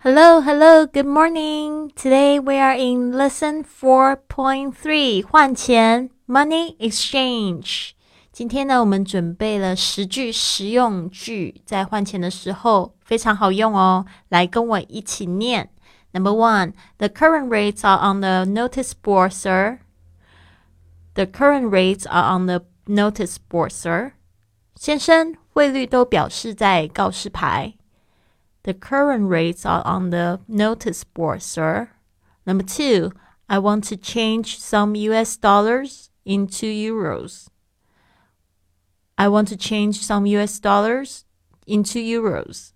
Hello, hello, good morning. Today we are in lesson 4.3换钱 money exchange. 今天呢，我们准备了十句实用句，在换钱的时候非常好用哦。来跟我一起念。Number one, the current rates are on the notice board, sir. The current rates are on the notice board, sir. 先生，汇率都表示在告示牌。 the current rates are on the notice board, sir. Number two, I want to change some US dollars into euros. I want to change some US dollars into euros.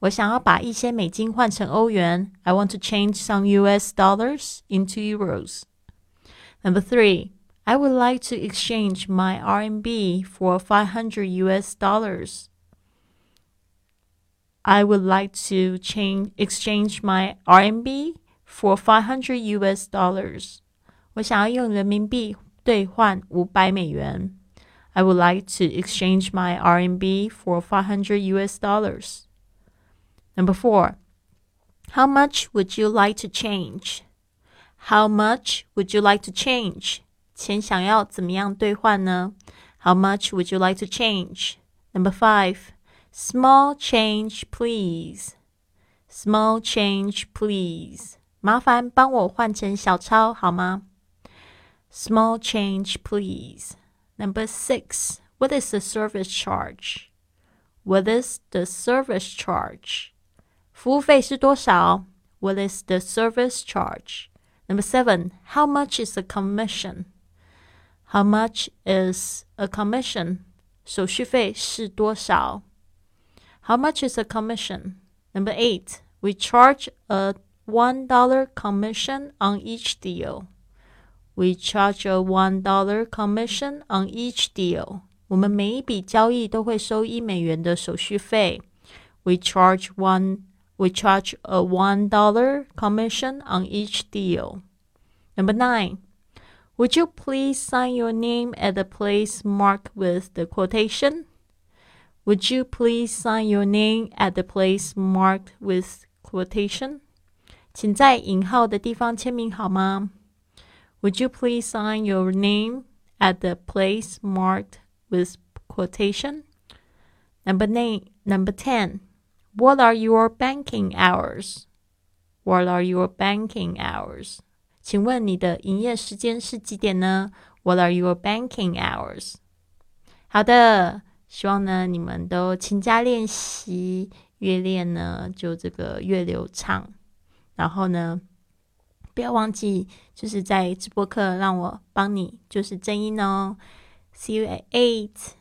我想要把一些美金换成欧元。I want to change some US dollars into euros. Number three, I would like to exchange my RMB for 500 US dollars. I would like to change exchange my RMB for five hundred US dollars. 我想要用人民币兑换五百美元。I would like to exchange my RMB for five hundred US dollars. Number four. How much would you like to change? How much would you like to change? 钱想要怎么样兑换呢？How much would you like to change? Number five. Small change, please. Small change, please. 麻烦帮我换成小钞好吗？Small change, please. Number six. What is the service charge? What is the service charge? 服务费是多少？What is the service charge? Number seven. How much is a commission? How much is a commission? 手续费是多少 ？how much is a commission? Number eight, we charge a $1 commission on each deal. We charge a $1 commission on each deal. 我们每一笔交易都会收一美元的手续费。We charge one. We charge a one dollar commission on each deal. Number nine. Would you please sign your name at the place marked with the quotation? Would you please sign your name at the place marked with quotation? 请在引号的地方签名好吗？Would you please sign your name at the place marked with quotation? Number nine, number ten. What are your banking hours? What are your banking hours? 请问你的营业时间是几点呢？What are your banking hours? 好的。 希望呢，你们都勤加练习，越练呢就这个越流畅。然后呢，不要忘记，就是在直播课让我帮你就是正音哦。See you at eight.